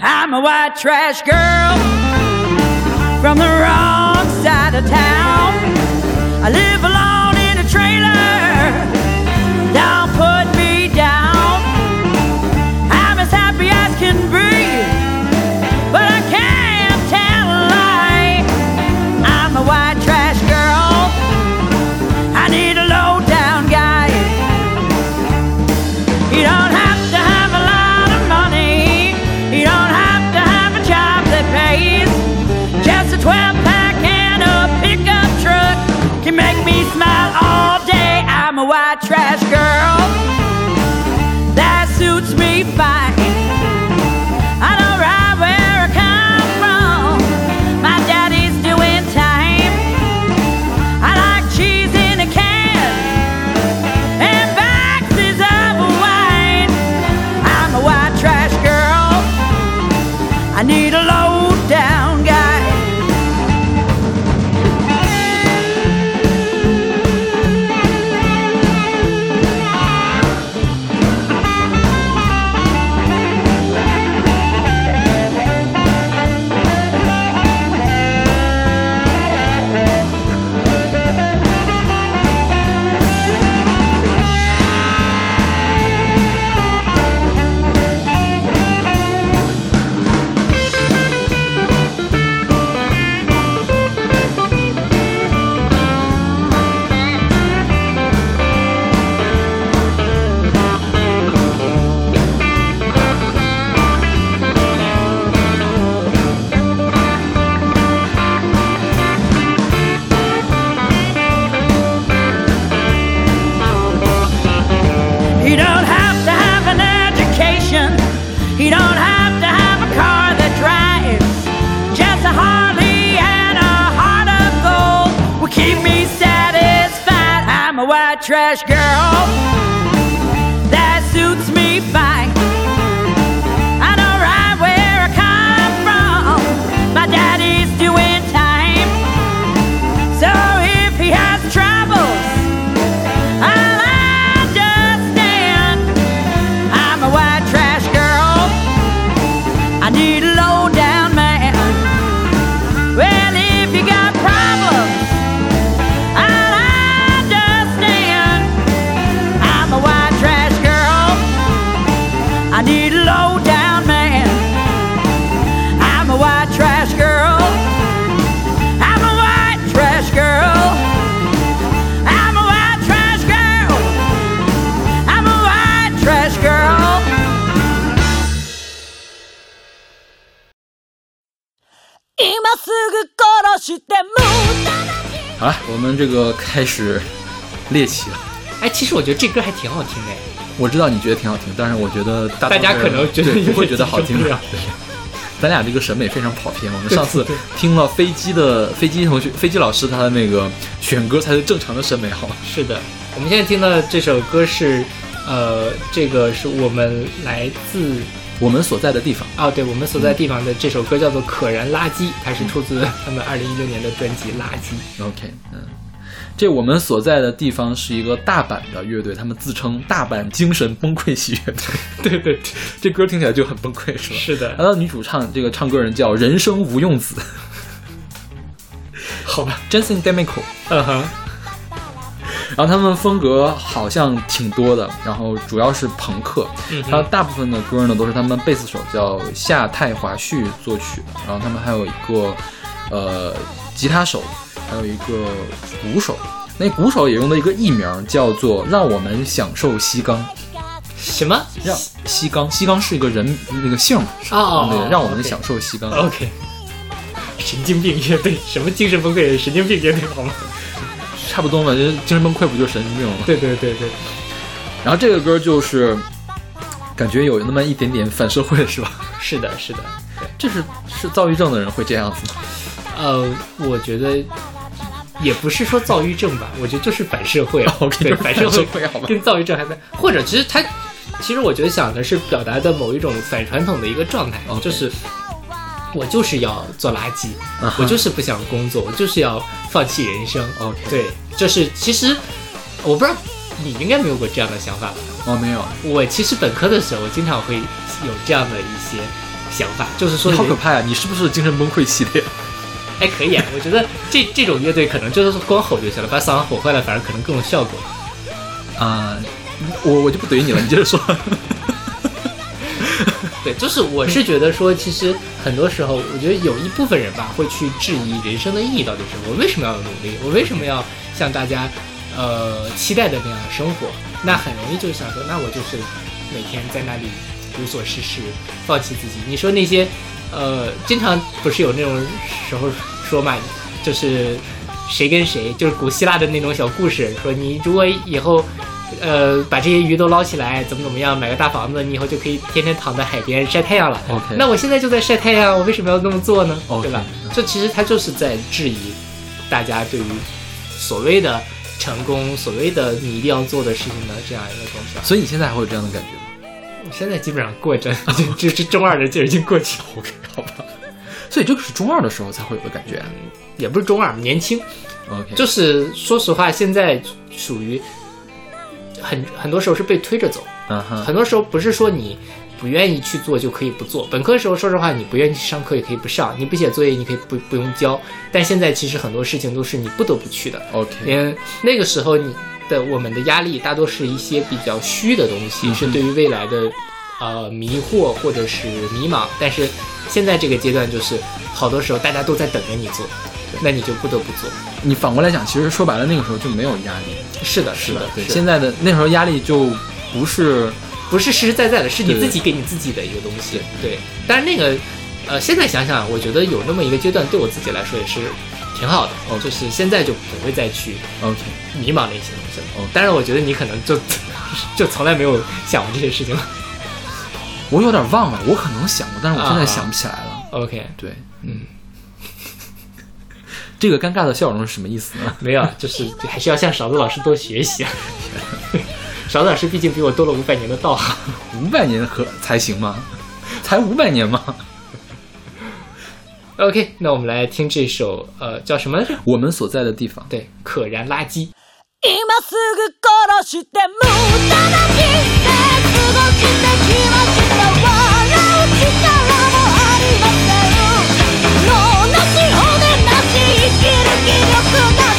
I'm a white trash girl from the wrong side of town. I live alone trash girl. 我们这个开始猎奇了。哎，其实我觉得这歌还挺好听的。我知道你觉得挺好听，但是我觉得大大家可能觉得对不会觉得好听接受不了对咱俩这个审美非常跑偏。我们上次听了飞机的飞机同学、飞机老师他的那个选歌才是正常的审美，好吗？是的，我们现在听到的这首歌是，呃，这个是我们来自我们所在的地方，哦，对我们所在地方的这首歌叫做《可燃垃圾》，它是出自他们二零一六年的专辑《垃圾》。OK，嗯，这我们所在的地方是一个大阪的乐队，他们自称大阪精神崩溃系乐队。对对对，这歌听起来就很崩溃，是吧？是的然后女主唱这个唱歌人叫人生无用子，好吧，Jensen Demico。嗯哼，然后他们风格好像挺多的，然后主要是朋克，嗯哼然后大部分的歌呢都是他们贝斯手叫夏太华旭作曲的，然后他们还有一个呃吉他手，还有一个鼓手，那鼓手也用的一个艺名叫做“让我们享受西冈什么？”，让西冈西冈是一个人那个姓嘛，哦哦对，哦让我们享受西冈。OK，神经病乐队，什么精神崩溃神经病乐队好吗？差不多嘛，就精神崩溃不就神经病吗？对对对对，然后这个歌就是感觉有那么一点点反社会，是吧？是的，是的，这是是躁郁症的人会这样子吗？呃，我觉得也不是说躁郁症吧，我觉得就是反社会 对，反社会好吧跟躁郁症还在，或者其实他，其实我觉得想的是表达的某一种反传统的一个状态就是我就是要做垃圾我就是不想工作，我就是要放弃人生。OK 对，就是其实我不知道你应该没有过这样的想法吧？哦，没有，我其实本科的时候经常会有这样的一些想法，就是说好可怕呀！你是不是精神崩溃系列？哎，可以啊，我觉得这这种乐队可能就是光吼就行了，把嗓子吼坏了，反而可能更有效果。啊、我我就不怼你了，你接着说。对，就是我是觉得说，其实很多时候，我觉得有一部分人吧，会去质疑人生的意义到底是什么。我为什么要努力？我为什么要像大家呃期待的那样生活？那很容易就想说，那我就是每天在那里无所事事，放弃自己。你说那些呃，经常不是有那种时候说嘛，就是谁跟谁，就是古希腊的那种小故事，说你如果以后。呃，把这些鱼都捞起来，怎么怎么样，买个大房子，你以后就可以天天躺在海边晒太阳了。OK 那我现在就在晒太阳，我为什么要那么做呢 OK 对吧？这其实他就是在质疑大家对于所谓的成功、所谓的你一定要做的事情的这样一个东西啊。所以你现在还会有这样的感觉吗我现在基本上过着，这这中二的劲儿已经过去了。OK，好吧。所以这个是中二的时候才会有的感觉。也不是中二，年轻，OK，就是说实话，现在属于很很多时候是被推着走。嗯哼，很多时候不是说你不愿意去做就可以不做。本科的时候，说实话，你不愿意去上课也可以不上，你不写作业你可以不不用交。但现在其实很多事情都是你不得不去的。OK，嗯那个时候你的我们的压力大多是一些比较虚的东西，嗯是对于未来的呃迷惑或者是迷茫。但是现在这个阶段就是好多时候大家都在等着你做，那你就不得不做。你反过来讲，其实说白了，那个时候就没有压力。是的，是的，对，现在的那时候压力就不是不是实实在在的，是你自己给你自己的一个东西。对，但是那个，呃，现在想想，我觉得有那么一个阶段，对我自己来说也是挺好的。哦就是现在就不会再去 OK。迷茫那些东西了。哦但是，我觉得你可能就 就从来没有想过这些事情了。我有点忘了，我可能想过，但是我现在啊想不起来了。OK，对，嗯，这个尴尬的笑容是什么意思呢？没有，就是还是要向勺子老师多学习啊。勺子老师毕竟比我多了五百年的道行。五百年和才行吗？才五百年吗？ OK，那我们来听这首呃叫什么来着？我们所在的地方，对，可燃垃圾。今すぐ殺して無駄な人生過ごしてきま 力な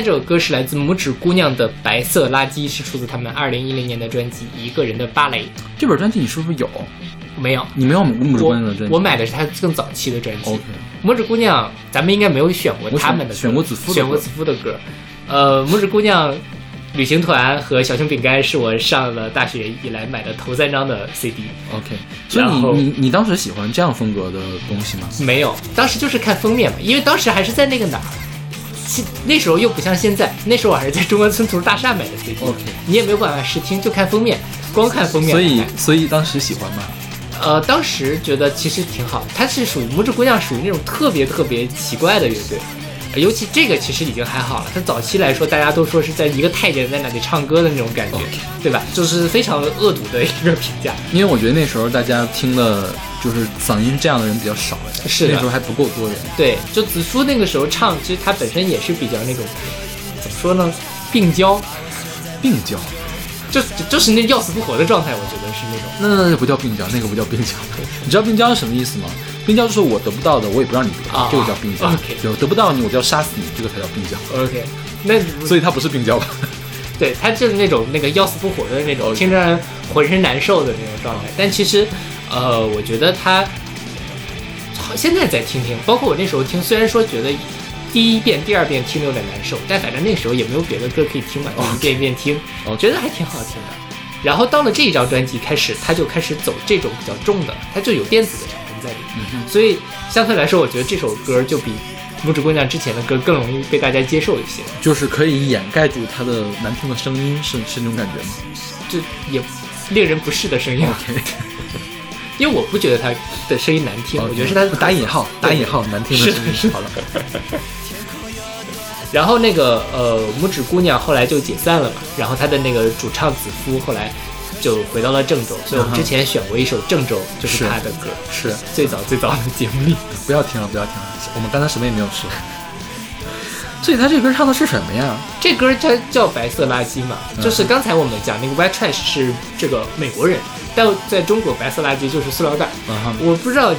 在这首歌是来自拇指姑娘的《白色垃圾》，是出自他们二零一零年的专辑《一个人的芭蕾》。这本专辑你是不是有？没有，你没有拇指姑娘的专辑？我买的是他更早期的专辑。OK 拇指姑娘，咱们应该没有选过他们的歌，选过子夫的选过子夫的歌。呃，拇指姑娘旅行团和小熊饼干是我上了大学以来买的头三张的 CD。OK，所以你你你当时喜欢这样风格的东西吗？没有，当时就是看封面嘛，因为当时还是在那个哪儿，其那时候又不像现在，那时候我还是在中关村图书大厦买的 CD。你也没有办法试听，就看封面，光看封面所以。所以当时喜欢吗？呃，当时觉得其实挺好，它是属于拇指姑娘，属于那种特别特别奇怪的乐队。呃尤其这个其实已经还好了，它早期来说，大家都说是在一个太监在那里唱歌的那种感觉对吧？就是非常恶毒的一个评价。因为我觉得那时候大家听的就是嗓音这样的人比较少哎，是那时候还不够多人。对，就子舒那个时候唱，其实他本身也是比较那种，怎么说呢，病娇，病娇，就就就是那要死不活的状态，我觉得是那种。那不叫病娇，那个不叫病娇。你知道病娇是什么意思吗？病娇就是我得不到的，我也不让你得到，啊这个叫病娇。OK 就得不到你，我就要杀死你，这个才叫病娇。OK，那所以他不是病娇吧？对他就是那种那个要死不活的那种，听着浑身难受的那种状态。但其实，呃，我觉得他好现在再听听，包括我那时候听，虽然说觉得第一遍、第二遍听的有点难受，但反正那时候也没有别的歌可以听嘛，就一遍一遍听，我觉得还挺好听的。然后到了这一张专辑开始，他就开始走这种比较重的，他就有电子的在里面，所以相对来说，我觉得这首歌就比拇指姑娘之前的歌更容易被大家接受一些。就是可以掩盖住她的难听的声音，是是那种感觉吗就也令人不适的声音。因为我不觉得他的声音难听，我觉得是他的打引号，打引号难听的声音。是好了，然后那个呃拇指姑娘后来就解散了嘛，然后她的那个主唱子夫后来就回到了郑州，所以我们之前选过一首《郑州》，就是是他的歌，是最早最早的节目里。不要听了，不要听了，我们刚才什么也没有说。所以他这歌唱的是什么呀？这歌它叫白色垃圾嘛，就是刚才我们讲那个 white trash 是这个美国人，但在中国白色垃圾就是塑料袋。我不知道你，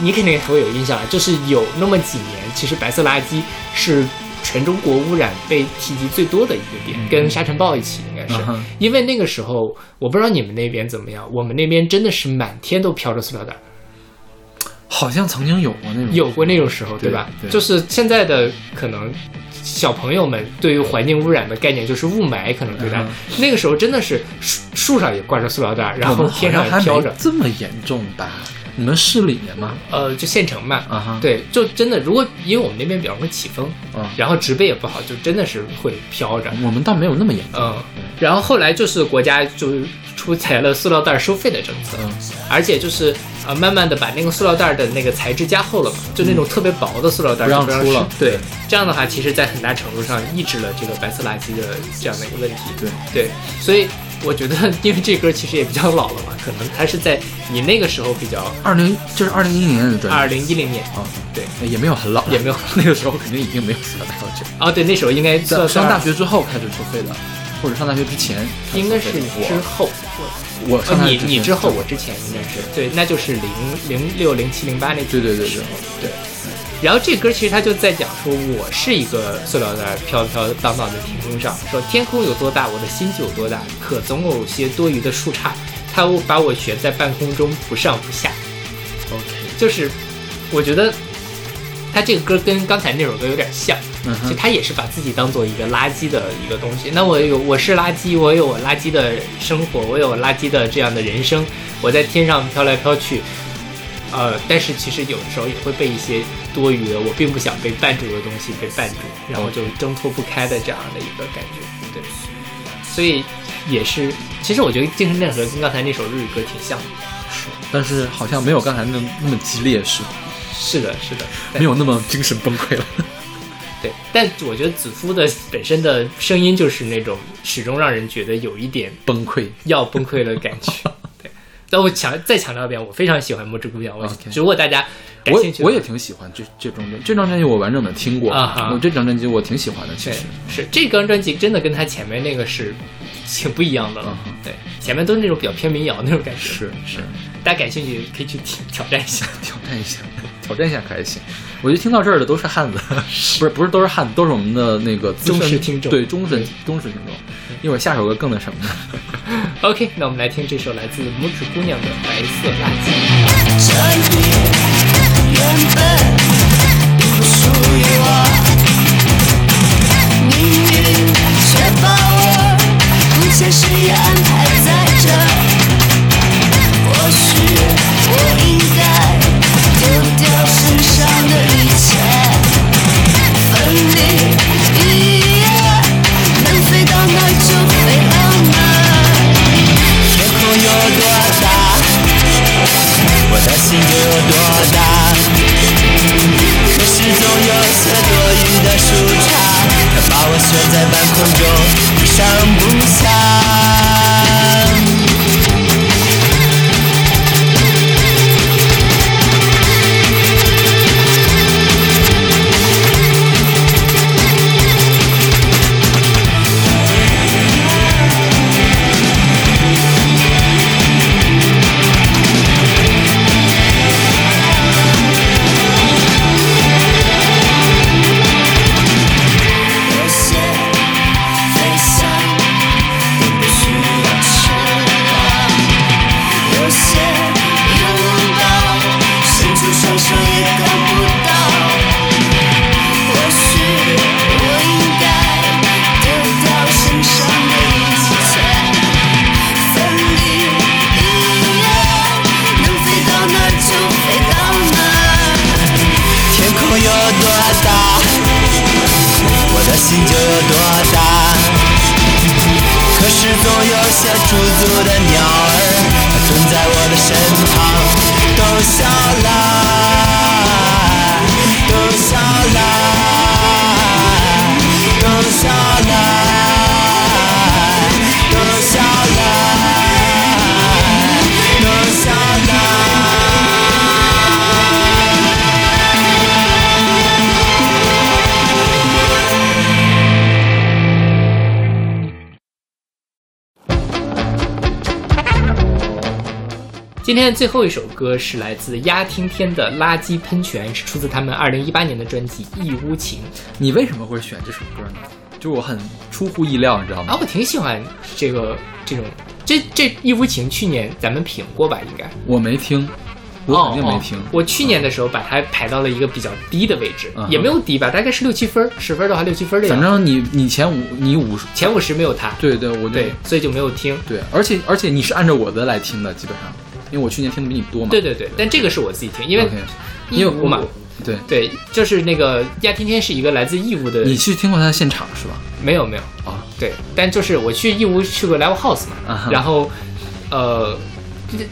你肯定会有印象啊，就是有那么几年，其实白色垃圾是全中国污染被提及最多的一个点，跟沙尘暴一起应该是。嗯，因为那个时候我不知道你们那边怎么样，我们那边真的是满天都飘着塑料袋，好像曾经有过那种，有过那种时候，对吧？对就是现在的可能。小朋友们对于环境污染的概念就是雾霾，可能对吧？嗯那个时候真的是树树上也挂着塑料袋，然后天上还也飘着，这么严重吧？你们市里面吗？呃，就县城嘛，啊哈，对，就真的，如果因为我们那边比较容易起风，啊，然后植被也不好，就真的是会飘着。我们倒没有那么严重。嗯，然后后来就是国家就出台了塑料袋收费的政策，嗯而且就是呃慢慢的把那个塑料袋的那个材质加厚了嘛，就那种特别薄的塑料袋不让就出了对，这样的话，其实在很大程度上抑制了这个白色垃圾的这样的一个问题。对对，所以我觉得，因为这歌其实也比较老了嘛，可能它是在你那个时候比较二零就是二零一零年的专二辑零一零年啊，对也没有很老，也没有那个时候肯定已经没有塑料袋了。这哦，对，那时候应该算上大学之后开始收费的，或者上大学之前应该是之后，我你你之后，我之前应该是对，那就是零零六零七零八那几对对对时候，对。然后这歌其实他就在讲说，我是一个塑料袋飘飘荡荡的天空上，说天空有多大，我的心就有多大，可总有些多余的树杈，它把我悬在半空中，不上不下。OK，就是我觉得他这个歌跟刚才那首歌有点像，嗯哼，就他也是把自己当做一个垃圾的一个东西。那我有我是垃圾，我有我垃圾的生活，我有垃圾的这样的人生，我在天上飘来飘去。呃，但是其实有的时候也会被一些多余的我并不想被绊住的东西被绊住，然后就挣脱不开的这样的一个感觉。对，所以也是，其实我觉得精神内核跟刚才那首日语歌挺像的。是，但是好像没有刚才那那么激烈，是是的，是的，没有那么精神崩溃了。对，但我觉得子夫的本身的声音就是那种始终让人觉得有一点崩溃，要崩溃的感觉。对，但我强再强调一遍，我非常喜欢《魔之姑娘》。我如果大家感我我也挺喜欢这这张专这张专辑，我完整的听过。啊哈我这张专辑我挺喜欢的，其实。是这张专辑真的跟他前面那个是挺不一样的了。嗯对，前面都是那种比较偏民谣那种感觉。是是，大家感兴趣可以去听挑战一下。挑战一下，挑战一下可还行。我觉得听到这儿的都是汉子，不是不是都是汉子，都是我们的那个忠实听众对忠实忠实听众。一会儿下首歌更那什么呢？OK，那我们来听这首来自拇指姑娘的《白色垃圾》。根本不属于我，命运却把我不恰时宜安排在这。或许我应该丢掉身上的一切，奋力一跃，能飞到哪就飞到哪。天空有多大，我的心就有多大。可是总有些多余的树杈，它把我悬在半空中，不上不下。最后一首歌是来自鸭听天的《垃圾喷泉》，是出自他们二零一八年的专辑《一屋情你为什么会选这首歌呢？就我很出乎意料，你知道吗》啊，我挺喜欢这个这种这这《一屋情》，去年咱们评过吧？应该我没听，我肯定没听哦哦。我去年的时候把它排到了一个比较低的位置，也没有低吧，大概是六七分儿，十分的话六七分的样子。反正你你前五你五十，前五十没有它，对对，我就对，所以就没有听。对，而且而且你是按照我的来听的，基本上，因为我去年听的比你多嘛。对对对，但这个是我自己听，因为 OK，因为义乌嘛，对，对，就是那个亚天天是一个来自义乌的，你去听过他的现场是吧？没有没有啊，对，但就是我去义乌去过 Live House 嘛，啊然后呃。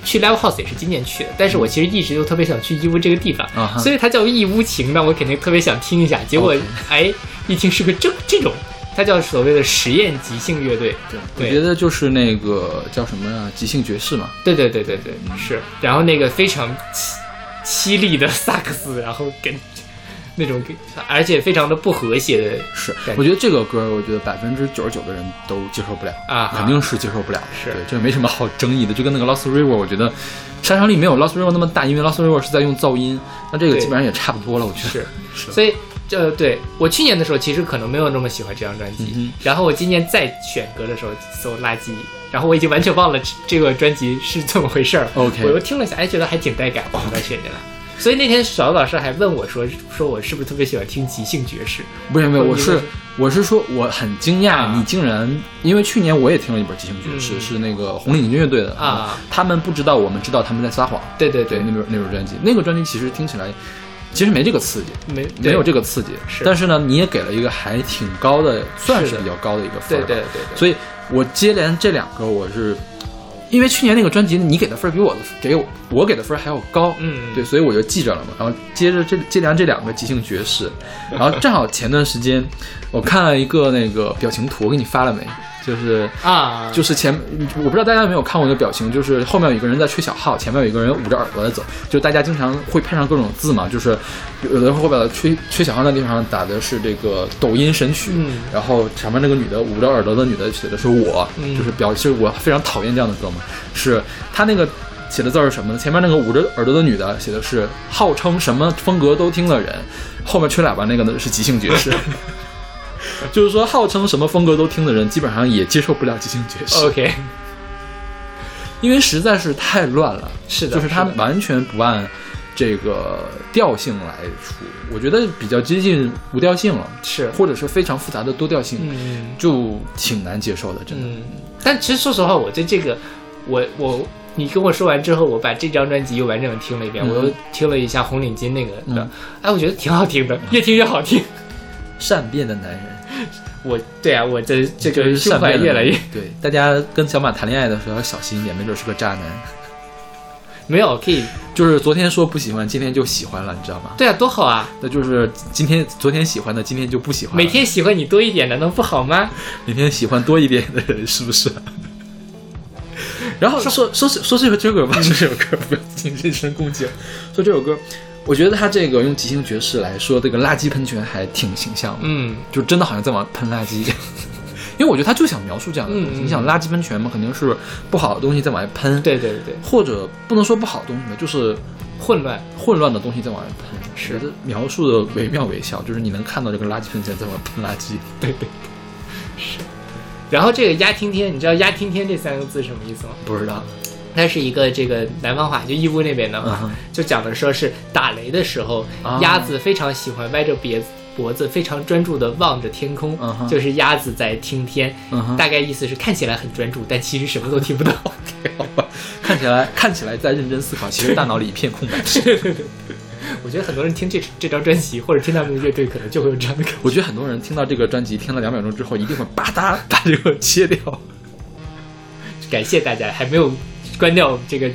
去 Live House 也是今年去的，但是我其实一直就特别想去义乌这个地方，所以它叫义乌情，那我肯定特别想听一下。结果哎，一听是个这这种，它叫所谓的实验即兴乐队，对，对我觉得就是那个叫什么啊，即兴爵士嘛。对对对对对，是。然后那个非常凄凄厉的萨克斯，然后跟那种给，而且非常的不和谐的是，我觉得这个歌，我觉得百分之九十九的人都接受不了啊肯定是接受不了的。是对，这没什么好争议的。就跟那个 Lost River，我觉得杀伤力没有 Lost River 那么大，因为 Lost River 是在用噪音，那这个基本上也差不多了。我觉得是是所以这对我去年的时候其实可能没有那么喜欢这张专辑，嗯然后我今年再选歌的时候搜垃圾，然后我已经完全忘了这这个专辑是怎么回事儿。OK 我又听了一下，哎，觉得还挺带感，我把它选进来。所以那天小老师还问我说，说我是不是特别喜欢听即兴爵士？不是没有，我是我是说我很惊讶，啊你竟然因为去年我也听了一本即兴爵士，嗯是那个红领巾乐队的啊，他们不知道，我们知道他们在撒谎。对对对，那本那本专辑，那个专辑其实听起来其实没这个刺激，没没有这个，刺激，是但是呢，你也给了一个还挺高的，算是比较高的一个分对儿。对对对，所以我接连这两个，我是因为去年那个专辑你给的分儿比我的给我我给的分儿还要高，嗯对，所以我就记着了嘛。然后接着这接连这两个即兴爵士，然后正好前段时间我看了一个那个表情图，我给你发了没？就是啊，就是前我不知道大家有没有看过那个表情，就是后面有一个人在吹小号，前面有一个人捂着耳朵在走，就大家经常会配上各种字嘛，就是有的后边的吹吹小号那地方打的是这个抖音神曲，嗯然后前面那个女的捂着耳朵的女的写的是我，嗯就是表示我非常讨厌这样的歌嘛，是他那个。写的字儿是什么呢？前面那个捂着耳朵的女的写的是号称什么风格都听的人，后面吹喇叭那个呢是即兴爵士，就是说号称什么风格都听的人，基本上也接受不了即兴爵士。OK，因为实在是太乱了，是的就是他完全不按这个调性来出，我觉得比较接近无调性了，是，或者是非常复杂的多调性，嗯就挺难接受的，真的。嗯，但其实说实话，我对这个，我我。你跟我说完之后，我把这张专辑又完整的听了一遍，嗯我又听了一下红领巾那个的，嗯哎，我觉得挺好听的，越听越好听。善变的男人，我对啊，我的这个胸怀越来越对大家跟小马谈恋爱的时候要小心一点，没准是个渣男。没有可以，就是昨天说不喜欢，今天就喜欢了，你知道吗？对啊，多好啊！那就是今天昨天喜欢的，今天就不喜欢。每天喜欢你多一点，难道不好吗？每天喜欢多一点的人，是不是？然后说说说这个这个吧，说这首歌 不要进人身攻击。说这首歌，我觉得他这个用即兴爵士来说这个垃圾喷泉还挺形象的，嗯，就真的好像在往喷垃圾。因为我觉得他就想描述这样的东西。你想垃圾喷泉嘛，肯定是不好的东西在往外喷，，对对对，或者不能说不好的东西吧，就是混乱，混乱的东西在往外喷。是描述的惟妙惟肖，就是你能看到这个垃圾喷泉在往外喷垃圾。对对，是。然后这个“压听天”，你知道“压听天”这三个字什么意思吗？不知道，它是一个这个南方话，就义乌那边的话，嗯就讲的说是打雷的时候，啊鸭子非常喜欢歪着鼻子。脖子非常专注地望着天空，就是鸭子在听天，大概意思是看起来很专注，但其实什么都听不到。看起来看起来在认真思考，其实大脑里一片空白。我觉得很多人听这这张专辑或者听他们的乐队，可能就会有这样的感觉。我觉得很多人听到这个专辑，听了两秒钟之后，一定会吧嗒把这个切掉。感谢大家，还没有关掉这个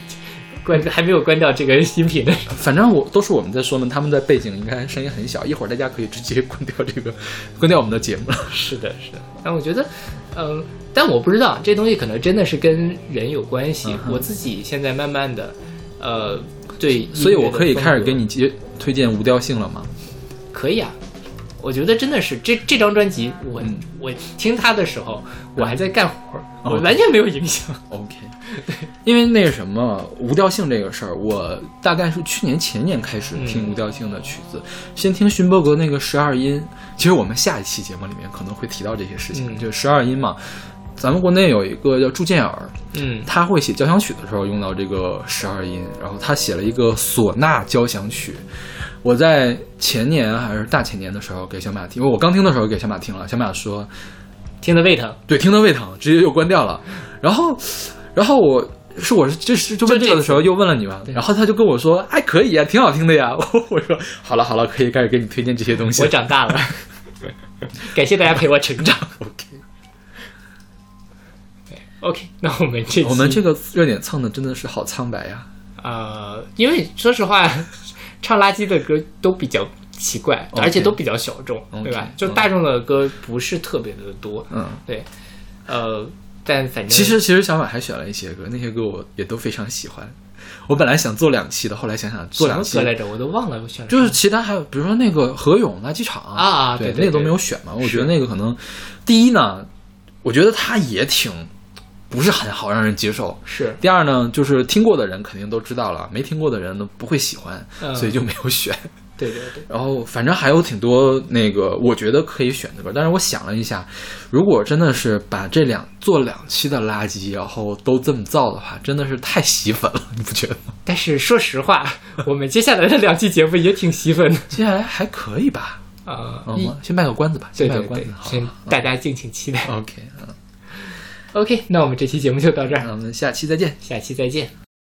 关，还没有关掉这个音频的。反正我都是我们在说呢，他们的背景应该声音很小，一会儿大家可以直接关掉这个，关掉我们的节目了。是的，是的。但我觉得，嗯、但我不知道这东西可能真的是跟人有关系。嗯我自己现在慢慢的，呃，对所以我可以开始给你接推荐无调性了吗？可以啊。我觉得真的是这这张专辑，我、嗯我听他的时候，我还在干活儿，哦我完全没有影响。OK，因为那个什么无调性这个事儿，我大概是去年前年开始听嗯无调性的曲子，先听勋伯格那个十二音。其实我们下一期节目里面可能会提到这些事情，嗯就十二音嘛。咱们国内有一个叫祝建尔，嗯他会写交响曲的时候用到这个十二音，然后他写了一个唢呐交响曲。我在前年还是大前年的时候给小马听，因为我刚听的时候给小马听了，小马说听得胃疼。对，听得胃疼，直接就关掉了。然后，然后我是我是就是就问这个的时候又问了你嘛，然后他就跟我说，哎，可以啊，挺好听的呀。我说好了好了，可以开始给你推荐这些东西我。长大了，感谢大家陪我成长。OK，OK，那我们这我们这个热点蹭的真的是好苍白呀。呃，因为说实话，唱垃圾的歌都比较奇怪而且都比较小众对吧？就嗯大众的歌不是特别的多，嗯，对，呃，但反正其实其实小马还选了一些歌，那些歌我也都非常喜欢。我本来想做两期的，后来想想做两期来着，我都忘了我选就是其他还有，比如说那个何勇垃圾场啊对那个都没有选嘛。我觉得那个可能，第一呢，我觉得他也挺不是很好让人接受。是第二呢，就是听过的人肯定都知道了，没听过的人呢不会喜欢，嗯所以就没有选。对对对。然后反正还有挺多那个我觉得可以选的歌，但是我想了一下，如果真的是把这两做两期的垃圾，然后都这么造的话，真的是太吸粉了，你不觉得吗？但是说实话，我们接下来的两期节目也挺吸粉的接下来还可以吧？啊。嗯一，先卖个关子吧，先卖个关子，，好大家敬请期待。OK，嗯，OK，那我们这期节目就到这儿，那我们下期再见。下期再见。